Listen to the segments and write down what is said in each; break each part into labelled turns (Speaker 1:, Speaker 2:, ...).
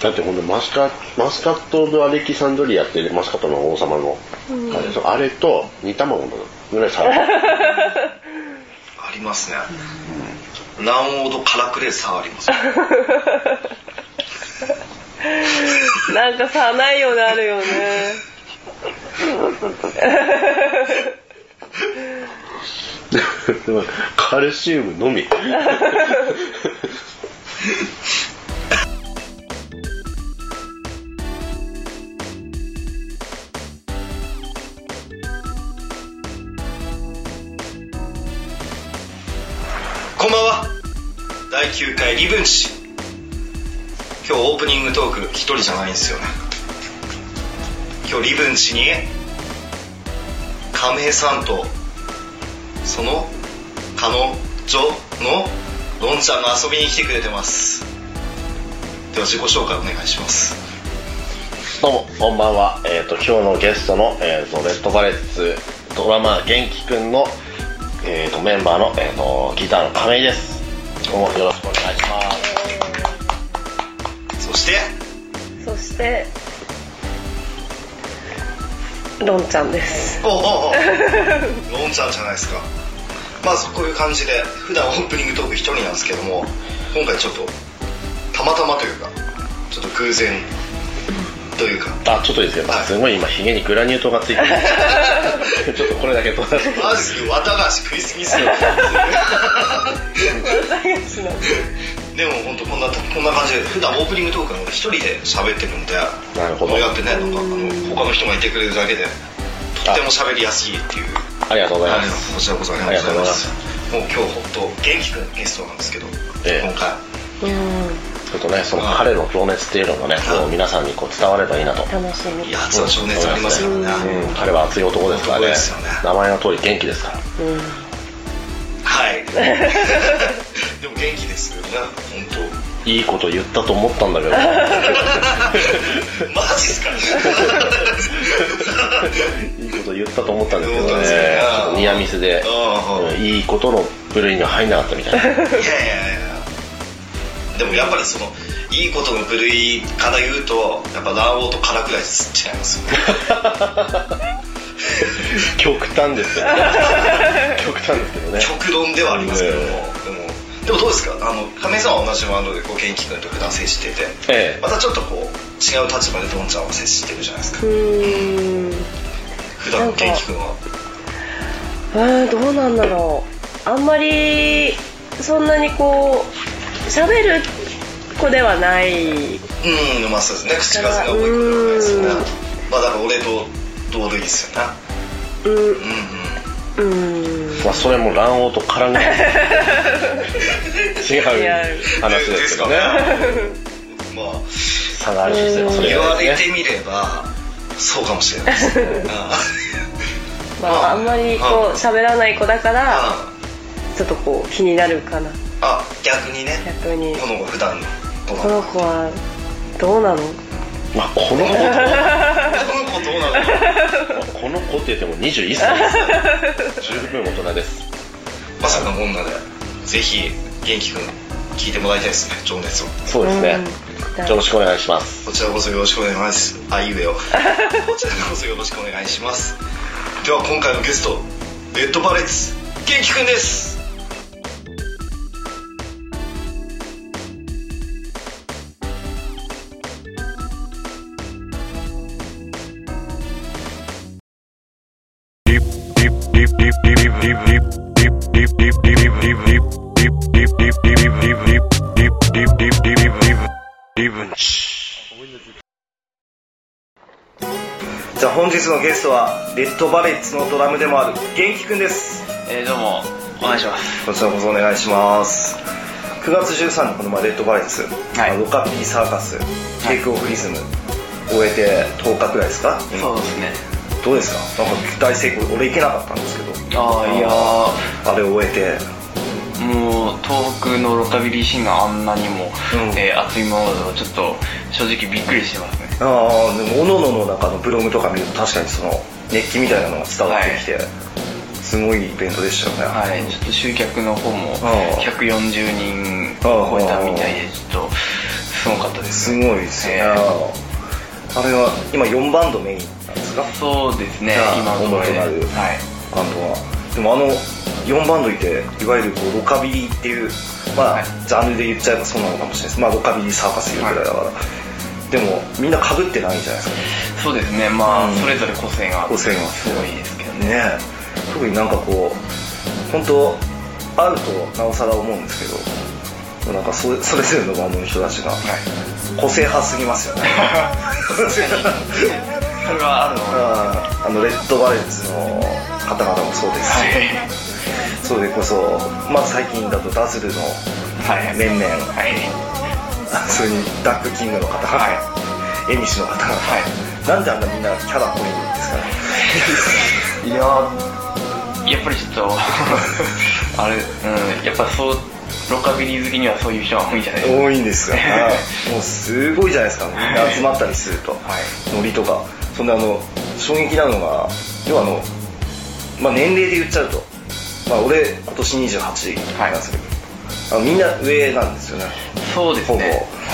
Speaker 1: だってほんとマスカマスカット・オブ・アレキサンドリアってマスカットの王様の、あれでしょあれと煮卵のぐらい差が
Speaker 2: ありますね、卵黄とカラクレ差あります。
Speaker 3: なんかさないようになるよね。
Speaker 1: カルシウムのみ
Speaker 2: 第9回リブンチ。今日オープニングトーク一人じゃないんですよ。ね今日リブンチに亀井さんとその彼女のロンちゃんが遊びに来てくれてます。では自己紹介お願いします。
Speaker 1: どうもこんばんは、えー、と今日のゲストの、えー、とレッドバレッツドラマ元気くんの、えー、とメンバーの、えー、とギターの亀井です。どうもよろしくお願いします。
Speaker 2: そして？
Speaker 3: そしてロンちゃんです。
Speaker 2: おうおうおう。ロンちゃんじゃないですか。まずこういう感じで普段オープニングトーク一人なんですけども今回ちょっとたまたまというかちょっと偶然というか。
Speaker 1: あちょっといいですけど、すごい今ヒゲにグラニュー糖がついてる。ちょっとこれだけ取らせて
Speaker 2: マジで綿菓子食いすぎっすよ。でも本当こんなこんな感じで普段オープニングトークなので一人で喋ってるんで
Speaker 1: なるほど。
Speaker 2: こうやってねなんかあの他の人がいてくれるだけでとっても喋りやすいっていう。
Speaker 1: ありがとうござい
Speaker 2: はい
Speaker 1: ます、
Speaker 2: こちらこそありがとうございます。もう今日本当元気くんゲストなんですけど、
Speaker 1: ええ。
Speaker 2: 今回。
Speaker 3: うん
Speaker 1: ちょっとねその彼の情熱っていうのもねこう皆さんにこう伝わればいいなと。
Speaker 3: 楽しみ。
Speaker 2: いや熱は情熱ありますよね、
Speaker 1: うん、彼は熱い男ですからね。
Speaker 2: 男ですよね。
Speaker 1: 名前の通り元気ですから。
Speaker 3: うん。
Speaker 2: はい。でも元気ですよね。本
Speaker 1: いいこと言ったと思ったんだけど。
Speaker 2: 当マジっすか
Speaker 1: いいこと言ったと思ったんですけどね。ニアミスでうんいいことの部類には入んなかったみたいな。
Speaker 2: いやいやいやでもやっぱりそのいいことの部類から言うとやっぱ卵黄と殻くらい違いますよね。
Speaker 1: 極端ですよね。極端ですけどね。
Speaker 2: 極論ではありますけども、
Speaker 1: うん
Speaker 2: でもでもどうですか？あの亀井さんは同じバンドでこう元気君と普段接してて
Speaker 1: ええ。
Speaker 2: またちょっとこう違う立場でドンちゃんは接してるじゃないですか。
Speaker 3: うん。
Speaker 2: 普段の元気君は。
Speaker 3: うんどうなんだろう。あんまりそんなにこう喋る子ではない。
Speaker 2: うんまあそうですね。口数が多いことはないですよね
Speaker 3: うん。
Speaker 2: まあだから俺と同類ですよね
Speaker 3: うん。
Speaker 2: うんうん。
Speaker 3: うん。
Speaker 1: まあそれも卵黄と絡んで 違う話ですけどね。
Speaker 2: まあ
Speaker 1: 差があるんですよそれ
Speaker 2: 言われてみればそうかもしれないですね。
Speaker 3: まああんまりこう喋らない子だから
Speaker 2: あ。
Speaker 3: ちょっとこう気になるかな
Speaker 2: あ逆にね。
Speaker 3: 逆に。
Speaker 2: この子普段のこの？
Speaker 3: この子はどうなの？
Speaker 1: まあこの子と。
Speaker 2: この子どうなの？
Speaker 1: この子って言っても21歳です十分大人です。
Speaker 2: まさかこんなでぜひ元気くん聞いてもらいたいですね情熱を。
Speaker 1: そうですね。
Speaker 3: うん。
Speaker 1: よろしくお願いします。
Speaker 2: こちらこそよろしくお願いします。あいうえを こちらこそよろしくお願いします。では今回のゲストレッドバレッツ元気くんですじゃあ本日のゲストはレッドバレッツのドラムでもある元気くんです。
Speaker 4: えー、どうもお願いします
Speaker 2: こちらこそお願いします。9月13日この前レッドバレッツ、
Speaker 4: はい。
Speaker 2: ロカピーサーカステイクオフリズム。終えて10日くらいですか、
Speaker 4: そうですね
Speaker 2: どうですか？なんか大成功俺行けなかったんですけど。
Speaker 4: ああいや
Speaker 2: あれを終えて。
Speaker 4: ーもう東北のロカビリーシーンがあんなにも、
Speaker 2: うん。
Speaker 4: えー熱いものだとちょっと正直びっくりしてますね。
Speaker 2: ああでもおののの中のブログとか見ると確かにその熱気みたいなのが伝わってきて、すごいイベントでしたよね。
Speaker 4: はいちょっと集客の方も
Speaker 2: ああ
Speaker 4: 140人超えたみたいでちょっとすごかったです
Speaker 2: すごいですよね、
Speaker 4: え
Speaker 2: あれは今4バンドメインなんですか？
Speaker 4: そうですね今
Speaker 2: 主となる
Speaker 4: はい
Speaker 2: バンドは。でもあの4バンドいていわゆるこうロカビリーっていうまあ、
Speaker 4: はい。
Speaker 2: ジャンルで言っちゃえばそうなのかもしれないです。まあロカビリーサーカスいうぐらいだから、でもみんな被ってないんじゃないですか。
Speaker 4: そうですねまあ、
Speaker 2: うん。
Speaker 4: それぞれ個性が
Speaker 2: 個性が。
Speaker 4: すごいですけどね。
Speaker 2: ね特になんかこう本当あるとなおさら思うんですけどなんかそれそれぞれのバンドの人たちが
Speaker 4: はい
Speaker 2: 個性派すぎますよね。
Speaker 4: それはあるの
Speaker 2: あのレッドバレッツの方々もそうですし、
Speaker 4: はい。
Speaker 2: それこそまあ最近だとダズルの
Speaker 4: はい。
Speaker 2: 面々。
Speaker 4: はい。
Speaker 2: それにダックキングの方。
Speaker 4: は
Speaker 2: エミシの方。が
Speaker 4: はい。
Speaker 2: なんであんなみんなキャラ濃いんですかね。
Speaker 4: いやーやっぱりちょっと あれうん。やっぱそうロカビリー好きにはそういう人が多いんじゃないですか？
Speaker 2: 多いんですよ。もうすごいじゃないですか。みんな集まったりすると。
Speaker 4: はい。
Speaker 2: ノリとか。そんであの衝撃なのが要はあの、まあ、年齢で言っちゃうと、まあ、俺今年28なんですけど、あのみんな上なんですよね。
Speaker 4: そうですね。
Speaker 2: ほぼ。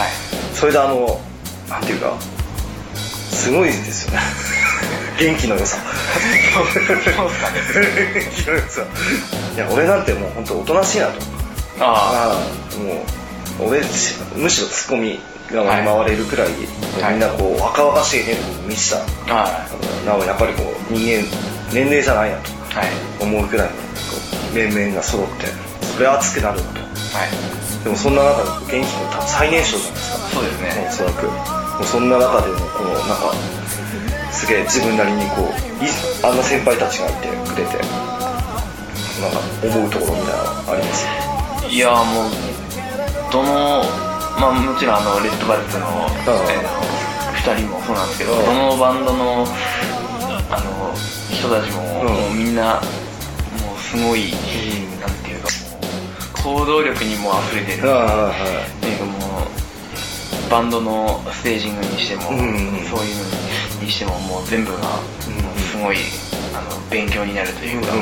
Speaker 4: はい。
Speaker 2: それであのなんていうかすごいですよね。元気の良さ。元気の良さ。いや俺なんてもう本当おとなしいなと
Speaker 4: あ
Speaker 2: あ。あもう俺むしろツッコミ側に回れるくらい、
Speaker 4: はい。
Speaker 2: みんなこう若々しいエネルギーに満ちた
Speaker 4: あは
Speaker 2: なおやっぱりこう人間年齢じゃないなと思うくらい面々が揃ってそれは熱くなるなと。
Speaker 4: はい。
Speaker 2: でもそんな中で元気の最年少じゃないですか。
Speaker 4: そうですね。
Speaker 2: おそらく。もうそんな中でもこのなんかすげえ自分なりにこういあんな先輩たちがいてくれてなんか思うところみたいなのあります？
Speaker 4: いやーもうどのまあもちろんあのレッドバレットの、
Speaker 2: うん。
Speaker 4: えー2人もそうなんですけど、
Speaker 2: うん。
Speaker 4: どのバンドのあの人たちも,、
Speaker 2: うん。
Speaker 4: もうみんなもうすごい、
Speaker 2: ん
Speaker 4: なんていうかもう行動力にも溢れてる、ってい。うかもうバンドのステージングにしても、そういうのにしてももう全部が、すごいあの勉強になるというか、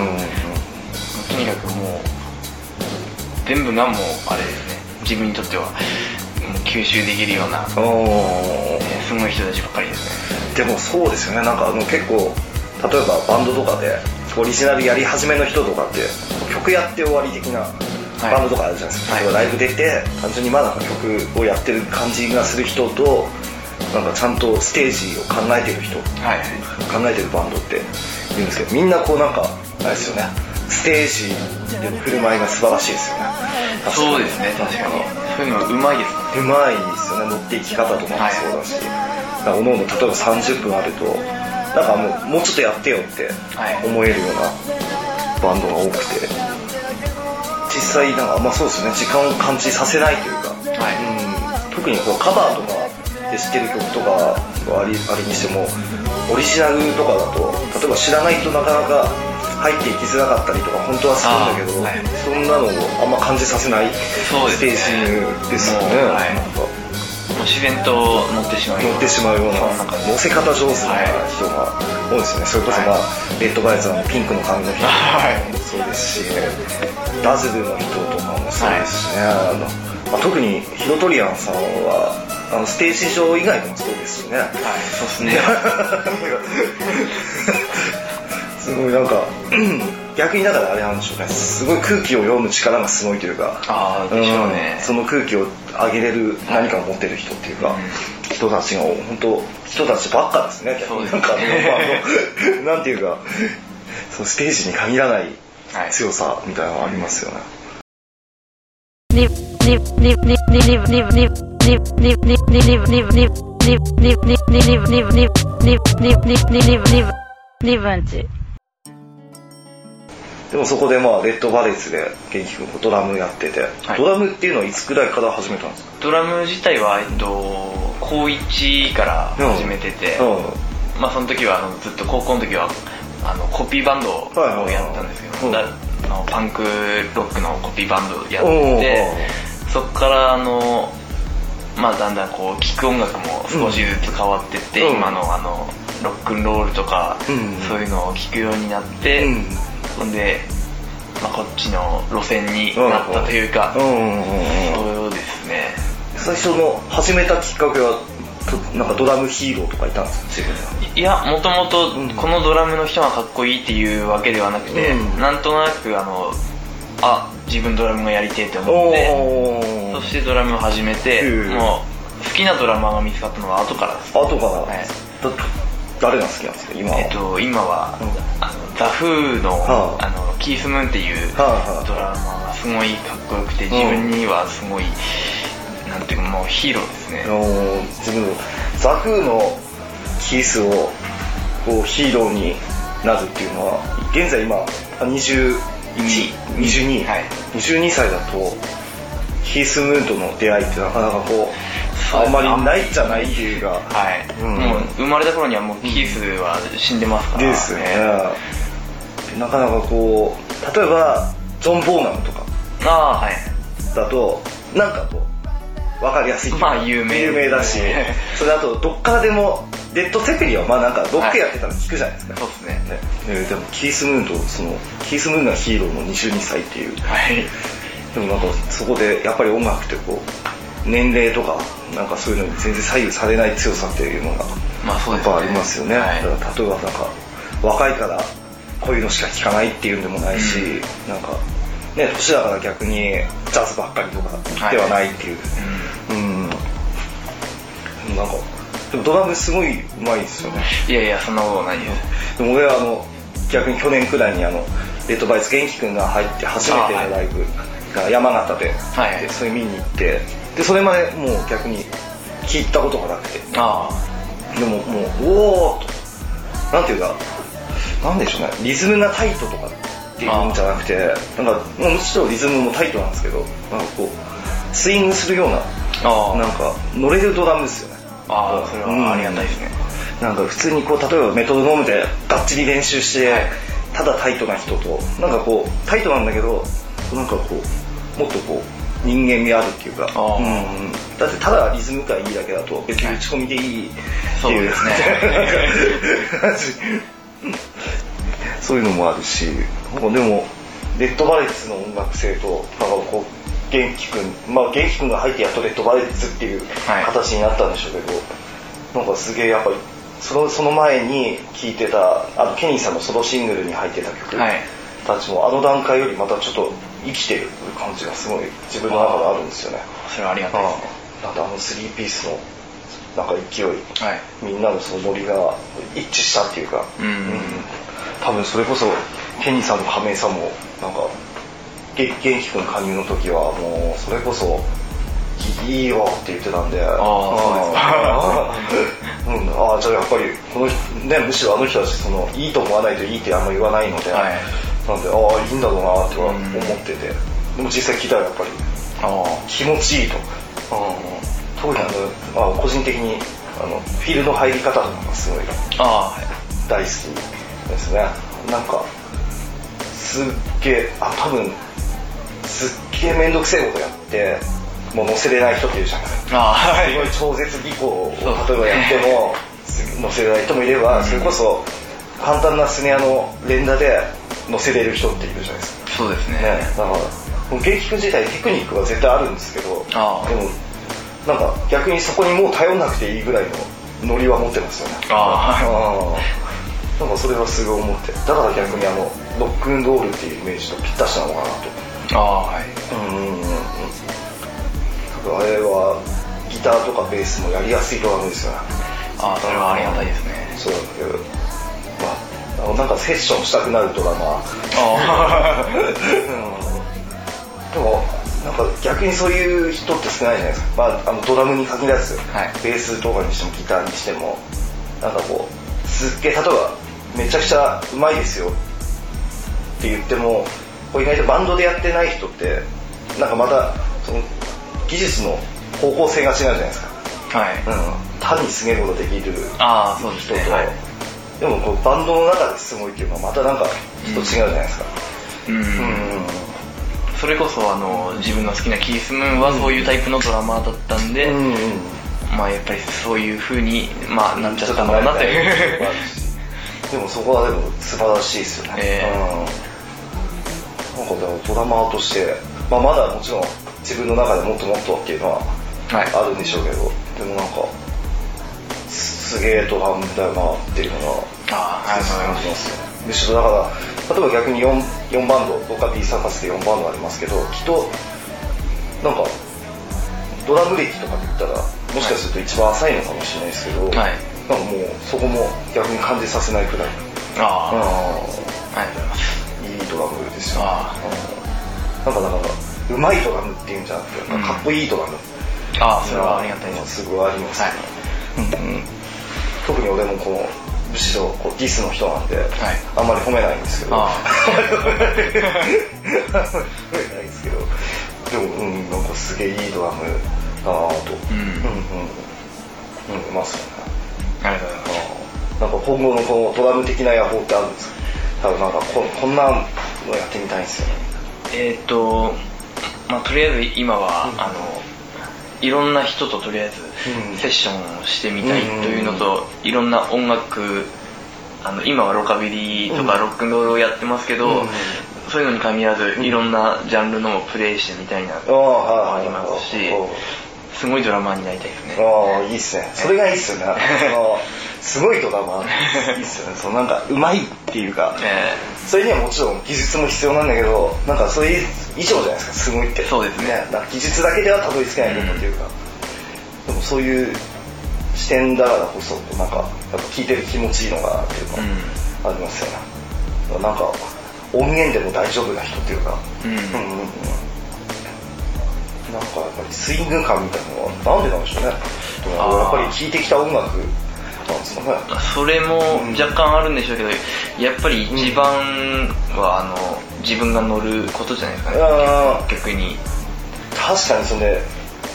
Speaker 4: とにかくもう全部がもうあれですね。自分にとっては。吸収できるような、
Speaker 2: お
Speaker 4: え
Speaker 2: ー。
Speaker 4: ーすごい人たちばっかりですね。
Speaker 2: でもそうですよね。なんかあの結構例えばバンドとかでオリジナルやり始めの人とかって曲やって終わり的なバンドとかあるじゃないですか、
Speaker 4: はい。
Speaker 2: 例えばライブ出て単純にまだ曲をやってる感じがする人となんかちゃんとステージを考えてる人
Speaker 4: はい。
Speaker 2: 考えてるバンドって言うんですけどみんなこうなんかあれですよねステージでの振る舞いが素晴らしいですよね。
Speaker 4: そうですね。確かに。そういうのうまいです
Speaker 2: うまいですよね。乗っていき方とかもそうだし、なんかおのおの例えば30分あるとなんかもうもうちょっとやってよって
Speaker 4: はい
Speaker 2: 思えるようなバンドが多くて。実際なんかまあそうですよね。時間を感じさせないというか、
Speaker 4: はい。
Speaker 2: うん、特にこうカバーとかで知ってる曲とかがありあれにしてもオリジナルとかだと例えば知らないとなかなか入っていきづらかったりとか本当はするんだけど、
Speaker 4: はい。
Speaker 2: そんなのをあんま感じさせないステージですよね。
Speaker 4: はい。
Speaker 2: なんか。
Speaker 4: もう自然と乗ってしまうよ
Speaker 2: 乗ってしまうような乗せ方上手な人が多いですよね。それこそまあ、レッドバイツのピンクの髪の人。
Speaker 4: はい。
Speaker 2: もそうですし、ダズルの人とかもそうですしね、あのまあ、特にヒロトリアンさんはあのステージ上以外でもそうですしね。
Speaker 4: はい。そうですね
Speaker 2: すごいなんか逆にだからあれなんでしょうね。すごい空気を読む力がすごいというか。
Speaker 4: ああでしょうね。
Speaker 2: んその空気を上げれる何かを持ってる人っていうか、人たちが本当人たちばっかですね。逆に。なんかなんていうかそのステージに限らない
Speaker 4: はい。
Speaker 2: 強さみたいなのがありますよね、
Speaker 5: Live, live,
Speaker 2: でもそこでまあレッドバレッツで元気君ドラムやってて、
Speaker 4: はい。
Speaker 2: ドラムっていうのはいつくらいから始めたんですか？
Speaker 4: ドラム自体は、えっと、高1から始めてて、
Speaker 2: うん。
Speaker 4: まあその時はあのずっと高校の時はあのコピーバンドを
Speaker 2: はいはいはい
Speaker 4: やったんですけど、
Speaker 2: うん。
Speaker 4: だあのパンクロックのコピーバンドをやっ
Speaker 2: おー
Speaker 4: てそこからあのまあだんだんこう聴く音楽も少しずつ変わってって、
Speaker 2: うん。
Speaker 4: 今のあのロックンロールとか、
Speaker 2: うん
Speaker 4: そういうのを聴くようになって、
Speaker 2: うん
Speaker 4: で、まあ、こっちの路線になったというか、そうですね。
Speaker 2: 最初の始めたきっかけはとなんかドラムヒーローとかいたんですか？
Speaker 4: いやもともと
Speaker 2: うん。
Speaker 4: このドラムの人がかっこいいっていうわけではなくて、
Speaker 2: うん。
Speaker 4: なんとなくあのあ自分ドラムがやりてえって思って
Speaker 2: お
Speaker 4: そしてドラムを始めて、
Speaker 2: うん
Speaker 4: もう好きなドラマーが見つかったのは後からです。
Speaker 2: 後から、
Speaker 4: はい。
Speaker 2: だ誰が好きなんですか？今は、
Speaker 4: えっと今は、ザ・フーの,、
Speaker 2: はあ。
Speaker 4: あのキース・ムーンっていうド
Speaker 2: はあはあ。
Speaker 4: ラマがすごいかっこよくて自分にはすごい、なんていうかもうヒーローですね。
Speaker 2: 自分ザ・フーのキースをこうヒーローになるっていうのは現在今あ21 22、
Speaker 4: はい。
Speaker 2: 22歳だとキース・ムーンとの出会いってなかなかこうあんまりないじゃないっていうか。
Speaker 4: はい、
Speaker 2: うん。
Speaker 4: もう生まれた頃にはもうキースは死んでますから、
Speaker 2: ですよねなかなかこう例えばジョン・ボーナムとか
Speaker 4: ああはい。
Speaker 2: だとなんかこう分かりやすい
Speaker 4: まあ有名。
Speaker 2: 有名だし それあとどっからでもレッド・セペリンはまあなんかロックやってたら聞くじゃないですか、
Speaker 4: そうですね。
Speaker 2: ね。えーでもキース・ムーンとそのキース・ムーンがヒーローの22歳っていう。
Speaker 4: はい。
Speaker 2: でもなんかそこでやっぱり音楽ってこう年齢とかなんかそういうのに全然左右されない強さっていうのが
Speaker 4: まあそうですね。
Speaker 2: やっぱありますよね、
Speaker 4: はい。
Speaker 2: だから例えばなんか若いからこういうのしか聴かないっていうんでもないし、
Speaker 4: うん。
Speaker 2: なんかね年だから逆にジャズばっかりとかではないっていう、うん。でもなんかでもドラムすごいうまいですよね。
Speaker 4: いやいやそんなことないです
Speaker 2: でも俺はあの逆に去年くらいにあのレッドバイス元気くんが入って初めてのライブが山形で,、
Speaker 4: はい
Speaker 2: でそれ見に行ってでそれまでもう逆に聞いたことがなくて。
Speaker 4: あ
Speaker 2: でももうおおと。なんていうかなんでしょうね。リズムがタイトとかっていうんじゃなくてなんかまあむしろリズムもタイトなんですけどなんかこうスイングするようななんか乗れるドラムですよね。
Speaker 4: ああそれはありがたいですね、
Speaker 2: なんか普通にこう例えばメトロノームでがっちり練習して、
Speaker 4: はい。
Speaker 2: ただタイトな人となんかこうタイトなんだけどなんかこうもっとこう人間味あるっていうか、うんうんだってただリズム感いいだけだと別に打ち込みでいいっていう、
Speaker 4: そうですね
Speaker 2: そういうのもあるしなんかでもレッドバレッツの音楽性となんかこう元気くんまあ元気くんが入ってやっとレッドバレッツっていう
Speaker 4: はい。
Speaker 2: 形になったんでしょうけど、なんかすげえやっぱりそのその前に聴いてたあのケニーさんのソロシングルに入ってた曲
Speaker 4: はい。
Speaker 2: たちもあの段階よりまたちょっと生きてる感じがすごい自分の中であるんですよね。
Speaker 4: それはありがたいですね。
Speaker 2: なんであのスリーピースのなんか勢い。
Speaker 4: はい。
Speaker 2: みんなのそのノリが一致したっていうか、
Speaker 4: うん。
Speaker 2: 多分それこそケニーさんの亀井さんもなんかげ元気くん加入の時はもうそれこそいいいよって言ってたんで。あ
Speaker 4: あ
Speaker 2: そうですか、うん、ああじゃあやっぱりこの人ねむしろあの人たちそのいいと思わないといいってあんま言わないので、
Speaker 4: はい。
Speaker 2: なんでああいいんだろうなっては思ってて、でも実際聞いたらやっぱり
Speaker 4: あ
Speaker 2: 気持ちいいと、特にあの、あ、個人的にあのフィールの入り方とかがすごい大好きですね。なんかすっげえあ多分すっげえ面倒くせえことやってもう乗せれない人っているじゃない。
Speaker 4: ああは
Speaker 2: すごい超絶技巧を例えばやっても乗せれない人もいれば、それこそ簡単なスネアの連打で乗せれる人っているじゃないですか。
Speaker 4: そうですね。
Speaker 2: ね、だからもう芸菊自体テクニックは絶対あるんですけどでもなんか逆にそこにもう頼んなくていいぐらいのノリは持ってますよね。
Speaker 4: あ
Speaker 2: あなんかそれはすごい思って。だから逆にあのロックンロールっていうイメージとぴったしなのかなと。
Speaker 4: ああはい。
Speaker 2: うんうんうんうん。多分あれはギターとかベースもやりやすいドラムですよね。
Speaker 4: ああそれはありがたいですね。
Speaker 2: そう。だけどまあなんかセッションしたくなるドラマ。
Speaker 4: ああ
Speaker 2: でもなんか逆にそういう人って少ないじゃないですか、まあ、あのドラムに限らず、
Speaker 4: はい。
Speaker 2: ベースとかにしてもギターにしてもなんかこうすっげえ例えばめちゃくちゃうまいですよ。って言ってもこう意外とバンドでやってない人ってなんかまたその技術の方向性が違うじゃないですか、
Speaker 4: はい。
Speaker 2: うん、単にすげえことできる
Speaker 4: ああそうです
Speaker 2: 人と、
Speaker 4: ねはい。
Speaker 2: でもこうバンドの中ですごいっていうのはまたなんかちょっと違うじゃないですか、
Speaker 4: うん。
Speaker 2: うん
Speaker 4: それこそあの自分の好きなキース・ムーンはそういうタイプのドラマーだったんで、
Speaker 2: うんうん。
Speaker 4: まあやっぱりそういう風にまあなっちゃったのかなっていう。
Speaker 2: でもそこはでも素晴らしいですよね、
Speaker 4: え
Speaker 2: うん、なんかでもドラマーとして、まあ、まだもちろん自分の中でもっともっとっていうのは
Speaker 4: はい。
Speaker 2: あるんでしょうけど、でもなんかすすげえドラムだよなっていうのが
Speaker 4: ああありがとうございます
Speaker 2: ますむしろだから例えば逆に 4, 4バンド僕は B サーカスで4バンドありますけどきっとなんかドラム歴とかで言ったらもしかすると一番浅いのかもしれないですけど、
Speaker 4: はい。
Speaker 2: なんかもうそこも逆に感じさせないくらい、
Speaker 4: ああ、
Speaker 2: う
Speaker 4: ありがとうござい。
Speaker 2: いいドラムですよ、
Speaker 4: あ
Speaker 2: うん。なんかだからうまいドラムっていうんじゃなくて、
Speaker 4: うん。
Speaker 2: かっこいいドラム。
Speaker 4: ああそれはありがたいです。
Speaker 2: すごいあります、
Speaker 4: はい。
Speaker 2: うん。特に俺もこのむしろこうディスの人なんで、あんまり褒めないんですけど。
Speaker 4: あ
Speaker 2: 褒めないですけど。でもうんなんかすげえいいドラムだなぁと。
Speaker 4: うん。
Speaker 2: うんうん。うんいますよね。
Speaker 4: ありがとうございます。
Speaker 2: なんか今後のこのドラム的な野望ってあるんですか？多分なんかここんなのやってみたいんですよね。
Speaker 4: えっ、とまあとりあえず今は、
Speaker 2: うん。
Speaker 4: あのいろんな人ととりあえず
Speaker 2: うん。
Speaker 4: セッションをしてみたいというのと、いろんな音楽あの今はロカビリーとか
Speaker 2: うん。
Speaker 4: ロックンロールをやってますけど、
Speaker 2: うん。
Speaker 4: そういうのに限らずいろんなジャンルのもプレイしてみたいな
Speaker 2: ああはい
Speaker 4: ありますし
Speaker 2: はい
Speaker 4: すごいドラマーになりたいですね。
Speaker 2: ああいいっすね。それがいいっすよね。すごいドラマいいっすよね。そのなんかうまいっていうか。
Speaker 4: え
Speaker 2: それにはもちろん技術も必要なんだけどなんかそれ以上じゃないですかすごいって。
Speaker 4: そうですね。
Speaker 2: 技術だけではたどり着けないとこっていうか、でもそういう視点だからこそなんかやっぱ聞いてる気持ちいいのかなっていうか、
Speaker 4: うん。
Speaker 2: ありますよね。なんか音源でも大丈夫な人っていうか。
Speaker 4: うん。
Speaker 2: うんうんうん。なんかやっぱりスイング感みたいなのはなんでなんでしょうね。やっぱり聴いてきた音楽
Speaker 4: それも若干あるんでしょうけど、やっぱり一番はあの自分が乗ることじゃないですかね。逆に。
Speaker 2: 確かにそれ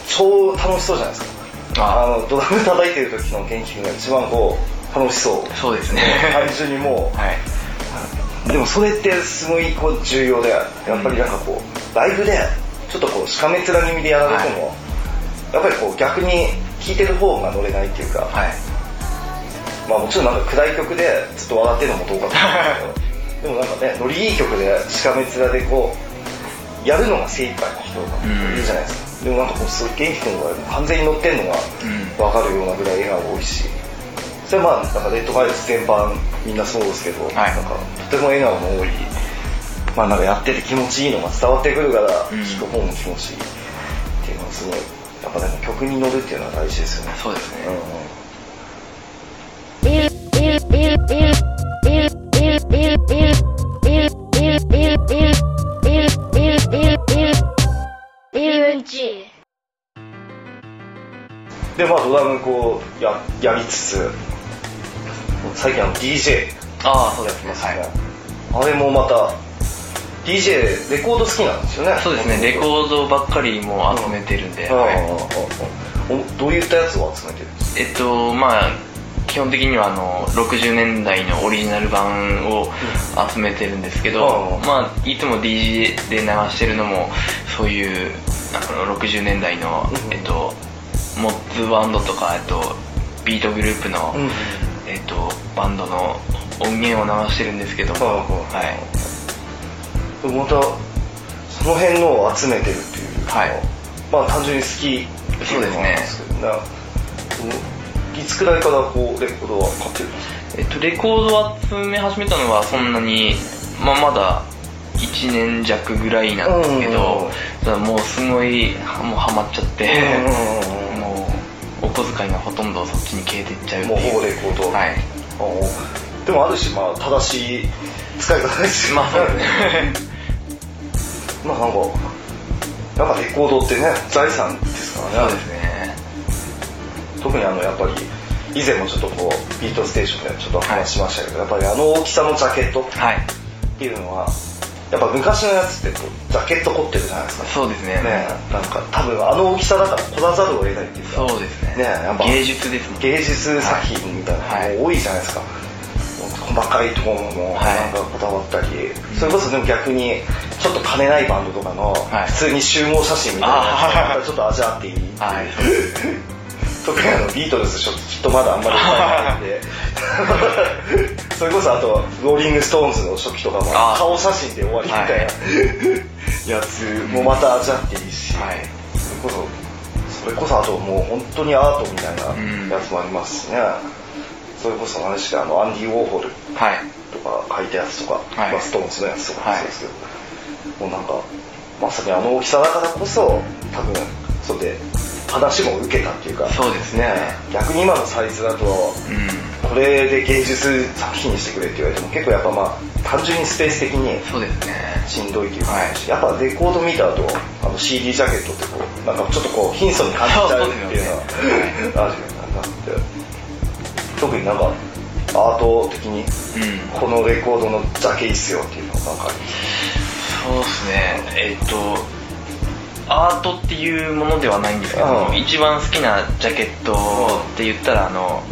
Speaker 2: 超楽しそうじゃないですか。あ
Speaker 4: あ
Speaker 2: のドラム叩いてる時の元気君が一番こう楽しそう。
Speaker 4: そうですね。
Speaker 2: 単純にも
Speaker 4: はい、
Speaker 2: うでもそれってすごいこう重要でやっぱりなんかこうライブでちょっとこうしかめ面気味でやられても、やっぱりこう逆に聴いてる方が乗れないっていうか、
Speaker 4: はい
Speaker 2: まあもちろんなんか暗い曲でずっと笑ってるのもどうかと思うんですけど でもなんかねノリいい曲でしかめ面でこうやるのが精一杯の人がいるじゃないですか、でもなんかこうすごい元気君が完全に乗ってんのが分かるようなぐらい笑顔多いし。それはまあなんかレッドファイルズ全般みんなそうですけど、
Speaker 4: い
Speaker 2: なんかとても笑顔の多い。まあなんかやってて気持ちいいのが伝わってくるから
Speaker 4: うん。
Speaker 2: 聴く方も気持ちいいっていうのはすごい。やっぱでも曲に乗るっていうのは大事ですよね。
Speaker 4: そうですね、
Speaker 2: うんでまあドラムこうややりつつ最近あの DJ
Speaker 4: ああそうですね
Speaker 2: やってますね、
Speaker 4: はい
Speaker 2: あれもまた DJ レコード好きなんですよね
Speaker 4: そうですねレコードばっかりも集めてるんで、
Speaker 2: うん
Speaker 4: はい
Speaker 2: うんうんうんおどういったやつを集めてるんですか
Speaker 4: えっとまあ基本的にはあの60年代のオリジナル版を集めてるんですけど、
Speaker 2: うん。
Speaker 4: まあいつも DJ で流してるのもそういうあの60年代の、
Speaker 2: うん。
Speaker 4: えっとモッツバンドとかえっとビートグループの、
Speaker 2: うん。
Speaker 4: えっとバンドの音源を流してるんですけどはい。
Speaker 2: またその辺のを集めてるっていう
Speaker 4: はい。
Speaker 2: まあ単純に好きっていうですけど。ねいつくらいからこうレコードは買ってるんですか？
Speaker 4: えっと、レコードを集め始めたのはそんなに、まあ、まだ1年弱ぐらいなんですけ
Speaker 2: うん
Speaker 4: ど、ただもうすごいもうハマっちゃって、
Speaker 2: うんうんうん
Speaker 4: もうお小遣いがほとんどそっちに消えていっちゃうって
Speaker 2: もうほぼレコード。
Speaker 4: はい。
Speaker 2: あでもある種まあ正しい使い方ですよ
Speaker 4: まあそうですね。
Speaker 2: まあなんかなんかレコードってね財産ですからね。
Speaker 4: そうですね
Speaker 2: 特にあのやっぱり以前もちょっとこうビートステーションでちょっと話しましたけど、やっぱりあの大きさのジャケットっ
Speaker 4: はい
Speaker 2: ていうのはやっぱ昔のやつってジャケット凝ってるじゃないですか。
Speaker 4: そうですね。
Speaker 2: ねなんか多分あの大きさだから凝らざるを得ないっていうか
Speaker 4: そうですね。
Speaker 2: ねやっぱ
Speaker 4: 芸術ですもん
Speaker 2: 芸術作品みたいな
Speaker 4: はい。
Speaker 2: のも多いじゃないですか、細かいところも
Speaker 4: はい。
Speaker 2: なんかこだわったり、それこそでも逆にちょっと金ないバンドとかの
Speaker 4: はい。
Speaker 2: 普通に集合写真みたいなちょっと味わっていい。っていう、
Speaker 4: はい
Speaker 2: 特にあのビートルズちょっときっとまだあんまりないんで。それこそあとローリング・ストーンズの初期とかも顔写真で終わりみたいな、
Speaker 4: はい。
Speaker 2: やつもまた味わっていいし、
Speaker 4: はい。
Speaker 2: それこそそそれこそあともう本当にアートみたい
Speaker 4: うん。
Speaker 2: なやつもありますしね、それこそ何でしたっけあのアンディ・ウォーホル
Speaker 4: はい。
Speaker 2: とか書いたやつとか、
Speaker 4: はい。
Speaker 2: まあストーンズのやつとかもそうですけど、もうなんかまさにあの大きさだからこそ多分それで話も受けたっていうか。
Speaker 4: そうですね。
Speaker 2: 逆に今のサイズだと
Speaker 4: うん。
Speaker 2: これで芸術作品にしてくれって言われても結構やっぱまあ単純にスペース的に
Speaker 4: そうですね。
Speaker 2: しんどいっていうか、やっぱレコード見た後あの CD ジャケットってこうなんかちょっとこう貧相に感じちゃうっていうのはあるじゃなって。特になんかアート的に
Speaker 4: うん。
Speaker 2: このレコードのジャケいいっすよっていうのがなんか
Speaker 4: そうですね。えっとアートっていうものではないんですけども、
Speaker 2: うん。
Speaker 4: 一番好きなジャケットって言ったらあの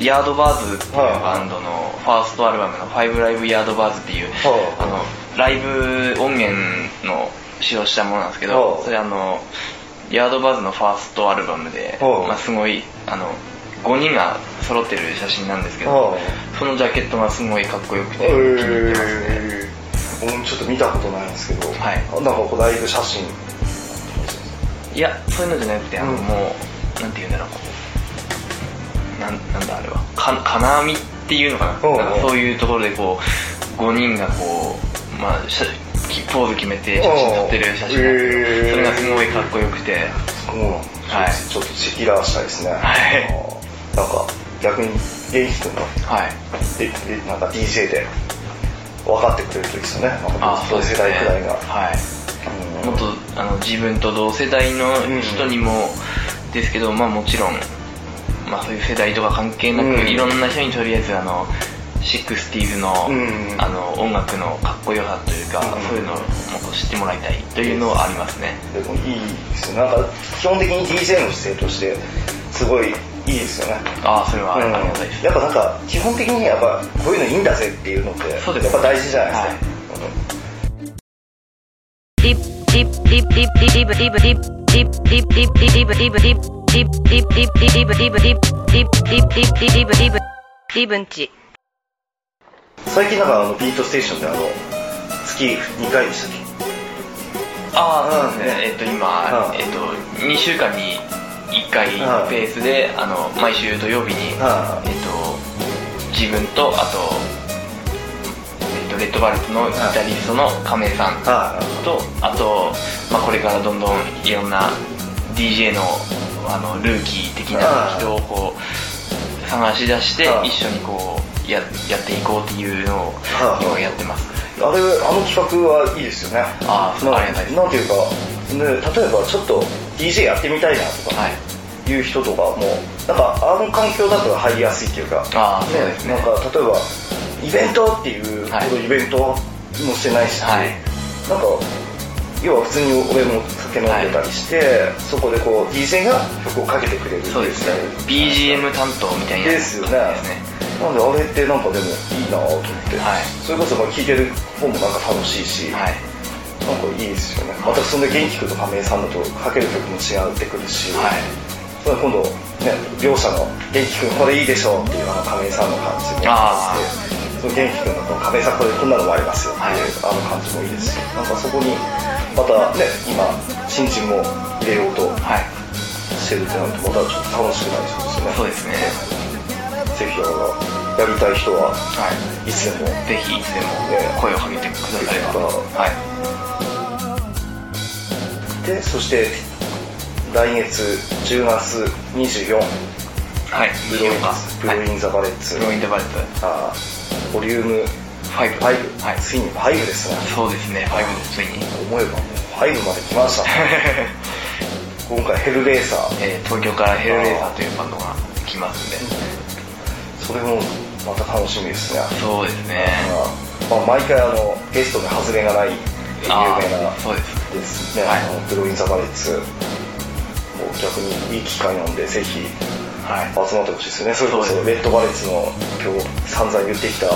Speaker 4: ヤードバーズっていうバンドのファーストアルバムの「ファイブライブヤードバーズ」っていう
Speaker 2: は
Speaker 4: あのライブ音源の使用したものなんですけど
Speaker 2: は
Speaker 4: それあのヤードバーズのファーストアルバムで、
Speaker 2: は
Speaker 4: まあ、すごいあの5人が揃ってる写真なんですけど
Speaker 2: は
Speaker 4: そのジャケットがすごいかっこよくて
Speaker 2: え
Speaker 4: 気に入ってますね。
Speaker 2: ー、僕もちょっと見たことないんですけど、
Speaker 4: はい。
Speaker 2: なんかこうライブ写真
Speaker 4: いやそういうのじゃなくてあの、
Speaker 2: うん
Speaker 4: もうなんて言うんだろう。なんなんだあれは。か金網っていうのかな,、なんかそういうところでこう5人がこうまあ写ポーズ決めて写真撮ってる写真なんですけど、
Speaker 2: うんへー。
Speaker 4: それがすごいかっこよくて。
Speaker 2: そう。なんだ
Speaker 4: はい。
Speaker 2: ちょっとチェキラーしたいですね、
Speaker 4: はい。
Speaker 2: なんか逆に元気君が
Speaker 4: はい。
Speaker 2: ででなんか DJ で分かってくれるといいですよね。なんか
Speaker 4: あ
Speaker 2: 同世代くらいが、
Speaker 4: はい。
Speaker 2: うん
Speaker 4: もっとあの自分と同世代の人にもですけど、まあもちろん、まあ、そういう世代とか関係なく、
Speaker 2: うん。
Speaker 4: いろんな人にとりあえずあの 60s の,、
Speaker 2: うん。
Speaker 4: あの音楽のかっこよさというか、
Speaker 2: うん。
Speaker 4: そういうのをもっと知ってもらいたいというのはありますね、
Speaker 2: でもいいですよ。なんか基本的に DJ の姿勢としてすごいいいですよね。
Speaker 4: ああそれはあり
Speaker 2: うん
Speaker 4: がたいです、
Speaker 2: やっぱなんか基本的にやっぱこういうのいいんだぜっていうのって
Speaker 4: そうです
Speaker 2: やっぱ大事じゃないですか、
Speaker 5: リブ
Speaker 2: 最近なんかあのビートステーションであの月2回でしたっ
Speaker 4: けああ、う
Speaker 2: ん、
Speaker 4: えっと今、えっと2週間に1回ペースで、あの毎週土曜日に、えっと自分とあととレッドバレットのギタリストの亀井さんとあと、まあ、これからどんどんいろんな DJ のあのルーキー的な人をこう探し出して
Speaker 2: うん
Speaker 4: 一緒にこうややっていこうっていうのを
Speaker 2: うん
Speaker 4: 今やってます。
Speaker 2: あれあの企画はいいですよね。
Speaker 4: あー
Speaker 2: な
Speaker 4: ありがたいです。
Speaker 2: なんていうか、ね、例えばちょっと DJ やってみたいなとか
Speaker 4: はい。
Speaker 2: いう人とかもなんかあの環境だと入りやすいっていうか
Speaker 4: あーそうですね
Speaker 2: なんか例えばイベントっていう
Speaker 4: はい。
Speaker 2: ほどイベントもしてないし、
Speaker 4: はい。
Speaker 2: なんか要は普通に俺も酒飲んでたりして、そこでこう DJ が曲をかけてくれる
Speaker 4: そうですね。BGM 担当みたいな。
Speaker 2: ですよね。なんであれってなんかでもいいなと思って、
Speaker 4: はい。
Speaker 2: それこそまあ聴いてる方もなんか楽しいし、
Speaker 4: はい。
Speaker 2: なんかいいですよね。またそんで元気くんと亀井さんだとかける曲も違ってくるし、
Speaker 4: はい。
Speaker 2: 今度ね両者の元気くんこれいいでしょっていうあの亀井さんの感じも
Speaker 4: あ
Speaker 2: して元気くんの亀井さんこれこんなのもありますよっていう、
Speaker 4: はい。
Speaker 2: あの感じもいいです。しなんかそこにまたね今新人も入れようと
Speaker 4: はい。
Speaker 2: してるってなるとまたちょっと楽しくなりそうですよね。
Speaker 4: そうですね。
Speaker 2: ぜひだからやりたい人は
Speaker 4: はい。
Speaker 2: いつでも
Speaker 4: ぜひいつでも
Speaker 2: ね
Speaker 4: 声をかけてくだされば。はい。
Speaker 2: でそして来月10月24
Speaker 4: はい。
Speaker 2: ブローイン
Speaker 4: か
Speaker 2: ブローインザバレッツ、
Speaker 4: ブローインダバレット
Speaker 2: あーボリューム
Speaker 4: 5
Speaker 2: 5、
Speaker 4: はい。
Speaker 2: ついに5ですね。
Speaker 4: そうですね。5ですついに。
Speaker 2: 思えばもう5まで来ました。ね 今回ヘルレーサー。
Speaker 4: えー東京からヘルレーサーというバンドが来ますんで。
Speaker 2: それもまた楽しみですね。
Speaker 4: そうですね。
Speaker 2: まあ、毎回あのゲストで外れがない有名
Speaker 4: あ
Speaker 2: な
Speaker 4: ーそうです。
Speaker 2: ですね、
Speaker 4: はい。
Speaker 2: あのブローインザバレッツ。もう逆にいい機会なんでぜひ
Speaker 4: はい。
Speaker 2: 集まってほしいですね。それこそレッドバレッツの今日散々言ってきた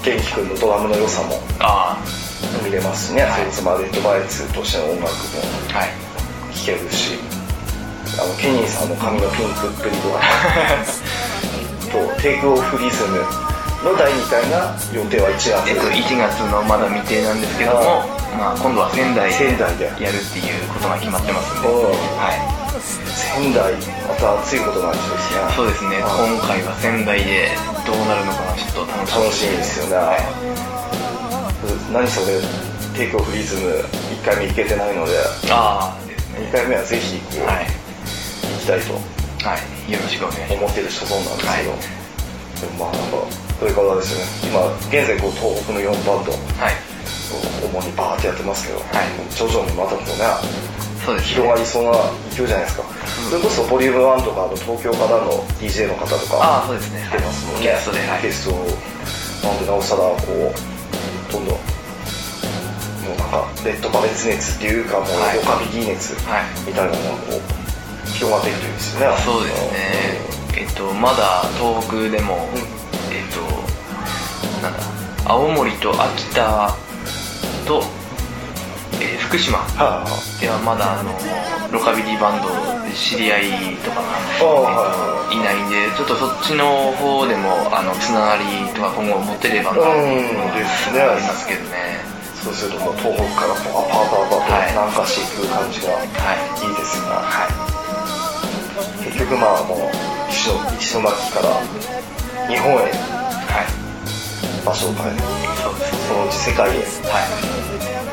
Speaker 2: 元気くんのドラムの良さも
Speaker 4: あ
Speaker 2: 見れますしね、
Speaker 4: はい。
Speaker 2: それレッドバレッツとしての音楽も聴けるし。あのケニーさんの髪のピンクっぷりとか。とテイクオフリズムの第2回が予定は1月。
Speaker 4: えっと1月のまだ未定なんですけどもまあ今度は仙台
Speaker 2: 仙台で。
Speaker 4: やるっていうことが決まってますんで。
Speaker 2: う。ん
Speaker 4: はい。
Speaker 2: 仙台また暑いことになりそうですね
Speaker 4: そうですね。
Speaker 2: はい
Speaker 4: 今回は仙台でどうなるのかなちょっと楽しみ
Speaker 2: です。よね、何それテイクオフリズム1回目行けてないので。
Speaker 4: ああです
Speaker 2: 2
Speaker 4: ね
Speaker 2: 回目はぜひ行く
Speaker 4: はい。
Speaker 2: 行きたいと。
Speaker 4: はい。よろしくお願いし
Speaker 2: 思ってる所存なんですけど、
Speaker 4: はい。
Speaker 2: でもまあなんかこれからですね今現在こう東北の4バンド
Speaker 4: ますはい
Speaker 2: 主にバーってやってますけど、
Speaker 4: はい。
Speaker 2: 徐々にまたこうね
Speaker 4: そうです
Speaker 2: 広がりそうな勢いじゃないですか、それこそボリューム1とかあの東京からの DJ の方とか
Speaker 4: ああそうですね。
Speaker 2: 来てますもんね。
Speaker 4: ゲストではい。
Speaker 2: ゲストなんでなおさらこうどんどんもうなんかレッドバレッツ熱っていうかもう
Speaker 4: はい
Speaker 2: ロカビリー熱
Speaker 4: はい。
Speaker 2: みたいなのがこう広がっていくといいですよね。
Speaker 4: そうですね。えっとまだ東北でも、
Speaker 2: うん。
Speaker 4: えっとなんだ青森と秋田と、えー福島
Speaker 2: はいはい
Speaker 4: ではまだあのロカビリーバンドで知り合いとかが、い。ないんでちょっとそっちの方でもあのつながりとか今後持ってればな
Speaker 2: うんですね。
Speaker 4: ありますけどね。
Speaker 2: そうすると東北からパーパーパーと
Speaker 4: はい。
Speaker 2: 南下していく感じが
Speaker 4: はい
Speaker 2: いいですよね、
Speaker 4: はい。
Speaker 2: 結局まあもう石巻から日本へ
Speaker 4: はい。
Speaker 2: 場所を変える
Speaker 4: そ
Speaker 2: のうち世界へ
Speaker 4: はい。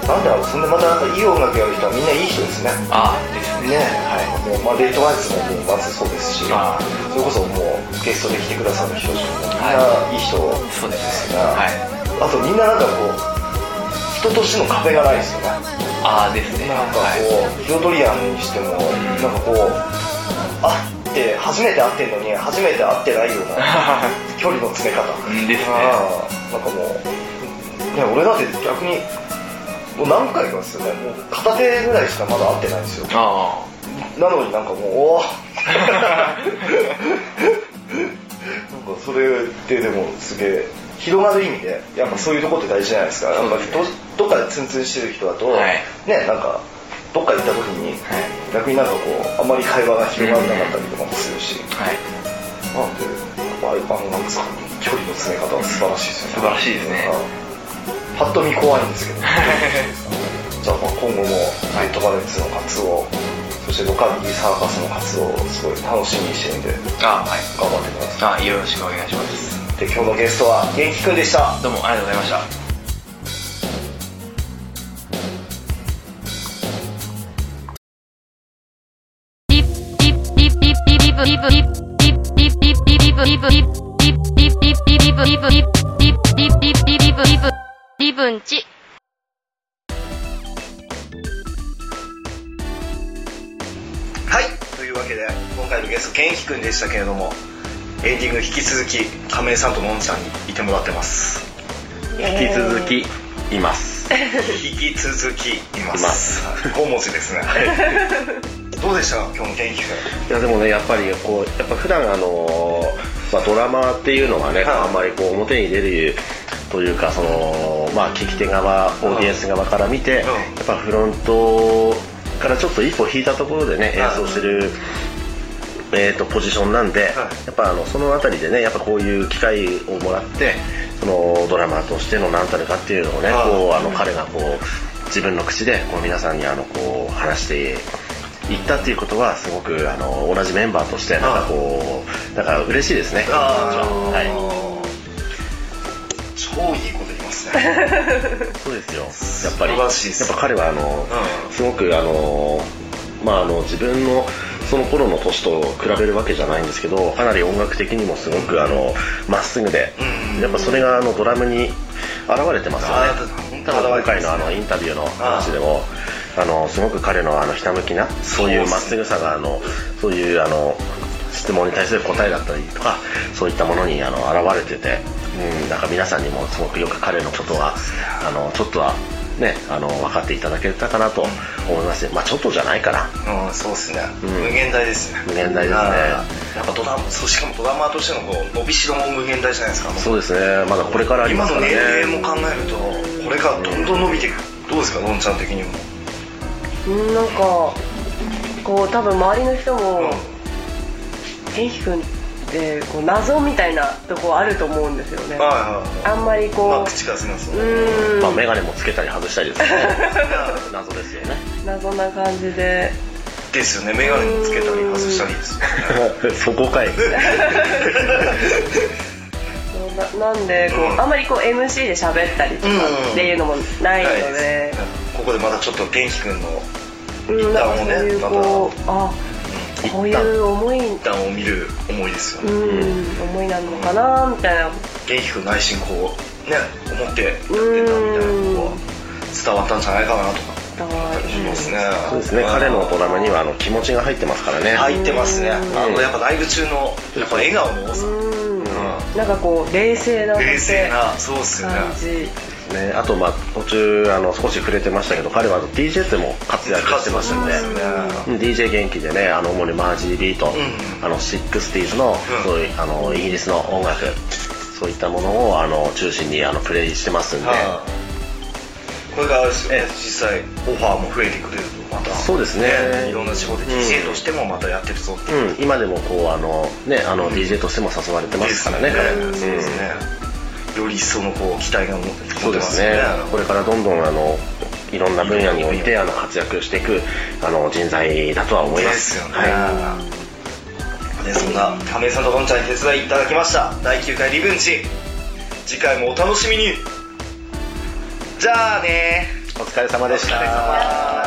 Speaker 2: なんだろうそんでまたいい音楽やる人はみんないい人ですね。
Speaker 4: ああですね。
Speaker 2: ねはい。もう、まあ、レッドワイズももうまずそうですし。
Speaker 4: あ
Speaker 2: それこそもうゲストで来てくださる人たちもみん
Speaker 4: はい
Speaker 2: ないい人
Speaker 4: そうです
Speaker 2: ね
Speaker 4: はい。
Speaker 2: あとみんななんかこう人としての壁がないですよね。
Speaker 4: ああですね。
Speaker 2: なんかこ
Speaker 4: はい、
Speaker 2: う、ヒロドリアンにしても、なんかこう、会って、初めて会ってんのに、初めて会ってないような 距離の詰め方。
Speaker 4: うんですね。
Speaker 2: ああなんかもう、ね、俺だって逆に、もう何回かですよね、もう片手ぐらいしかまだ会ってないんですよ。
Speaker 4: あ
Speaker 2: なのになんかもう、おーなんかそれってでもすげえ、広がる意味で、やっぱそういうとこって大事じゃないですか。やっぱりどどっかでツンツンしてる人だと、
Speaker 4: はい
Speaker 2: ね、なんか、どっか行った時に、
Speaker 4: はい
Speaker 2: 逆になんかこう、あんまり会話が広がらなかったりとかもするし、
Speaker 4: あはい
Speaker 2: なんで、やっぱあの、なんですか、距離の詰め方は素晴らしいですよね。
Speaker 4: 素晴らしいですね
Speaker 2: うんパッと見怖いんですけど。じゃあまあ今後も、レッドバレッツの活動、そしてロカビリーサーカスの活動をすごい楽しみにしてるんで、
Speaker 4: あはい
Speaker 2: 頑張ってくださ
Speaker 4: あよろしくお願いします
Speaker 2: い。で、今日のゲストは、元気くんでした。
Speaker 4: どうもありがとうございました
Speaker 5: リブリブリブリブリブリブリブリブリブリブリブリブリブ自分ち
Speaker 2: はい。というわけで今回のゲストケンヒ君でしたけれどもエンディング引き続き亀井さんとのんちゃんにいてもらってます。
Speaker 1: 引き続きいます。
Speaker 2: 引き続きいます。5文字ですね。どうでした？今日の天気
Speaker 1: いやでもねやっぱりこうやっぱ普段あのー、まあ、ドラマっていうのはね、
Speaker 2: はい、
Speaker 1: あんまりこう表に出るというかそのまあ聞き手側オーディエンス側から見て、
Speaker 2: うん。
Speaker 1: やっぱフロントからちょっと一歩引いたところでね演奏してる、えー、とポジションなんで、やっぱあのその辺りでねやっぱこういう機会をもらってそのドラマーとしての何たるかっていうのをね、
Speaker 2: はい
Speaker 1: こうあの彼がこう自分の口でこう皆さんにあのこう話していったっていうことはすごくあの同じメンバーとしてなんかこうだから嬉しいですね。は
Speaker 2: 超いいこと言い。
Speaker 1: い、そうですよ。やっぱり。やっぱ彼はあの、すごくあのまああの自分のその頃の年と比べるわけじゃないんですけどかなり音楽的にもすごくあのまっすぐで、
Speaker 2: うん。
Speaker 1: やっぱそれがあのドラムに現れてますよね。
Speaker 2: あー
Speaker 1: 多分今回のあのインタビューの話でもあのすごく彼のあのひたむきなそういうまっすぐさがあのそういうあの質問に対する答えだったりとかそういったものにあの現れてて、うん、なんか皆さんにもすごくよく彼のことがあのちょっとはねあの分かっていただけたかなと思います。まあちょっとじゃないかな。
Speaker 2: うん、そうですね、
Speaker 1: うん。
Speaker 2: 無限大ですね。
Speaker 1: 無限大ですね。
Speaker 2: やっぱドラマそうしかもドラマーとしてのこう伸びしろも無限大じゃないですか
Speaker 1: そうですね。まだこれからありま
Speaker 2: 今の
Speaker 1: すからね。
Speaker 2: 年齢も考えるとこれからどんどん伸びていく。どうですかのんちゃん的にも。
Speaker 3: うんなんかこう多分周りの人も
Speaker 2: うん
Speaker 3: 元気くんってこう謎みたいなとこあると思うんですよね。
Speaker 2: はいはい
Speaker 3: あんまり
Speaker 2: ま
Speaker 3: こ
Speaker 2: あ口からすみます
Speaker 3: うん。
Speaker 1: まあ、眼鏡もつけたり外したりですね。謎ですよね。
Speaker 3: 謎な感じで。
Speaker 2: ですよね。眼鏡もつけたり外したりですよね。
Speaker 1: そこかい。
Speaker 3: ななんでこう、
Speaker 2: うん。
Speaker 3: あんまりこう MC で喋ったりとかっていうのもないので、
Speaker 2: ここでまたちょっと元気くんの
Speaker 3: うん、なんかそういう
Speaker 2: 一旦
Speaker 3: こう。あこういう思い
Speaker 2: 一旦を見る思いですよ
Speaker 3: う
Speaker 2: ね、
Speaker 3: ん思いなのかなみたいな。
Speaker 2: 元気くん内心こうね思ってやってたみたいなのが伝わったんじゃないかなとか。ますね、
Speaker 1: そうですね。彼のドラマにはあの気持ちが入ってますからね。
Speaker 2: 入ってますね。
Speaker 3: うん
Speaker 2: あのやっぱライブ中のやっぱ笑顔の多さ。
Speaker 3: うん。なんかこう冷静な
Speaker 2: 冷静なそうっすよね
Speaker 1: ね、あとまあ途中あの少し触れてましたけど彼は DJ でも活躍してま
Speaker 2: してます
Speaker 1: うん DJ 元気でねあの主にマージー・リーと、
Speaker 2: ん
Speaker 1: あの 60s の,、
Speaker 2: うん。
Speaker 1: そういうあのイギリスの音楽そういったものをあの中心にあのプレイしてますんで、
Speaker 2: はい。これからあれですよね
Speaker 1: ええ。
Speaker 2: 実際オファーも増えてくれるとまた。
Speaker 1: そうですね。
Speaker 2: いろんな仕事で DJ としてもまたやってるぞって。いう
Speaker 1: うん、今でもこうあの、ね、あの DJ としても誘われてますからね、彼
Speaker 2: そうですねより一層のこう期待が持って
Speaker 1: そうですね。これからどんどんあのいろんな分野においてあの活躍していくあの人材だとは思いま
Speaker 2: ですすよね、
Speaker 1: は
Speaker 2: でそんな亀井さんとどんちゃんに手伝いいただきました。第9回リブンチ次回もお楽しみに。じゃあね。
Speaker 1: い、お疲れ様でした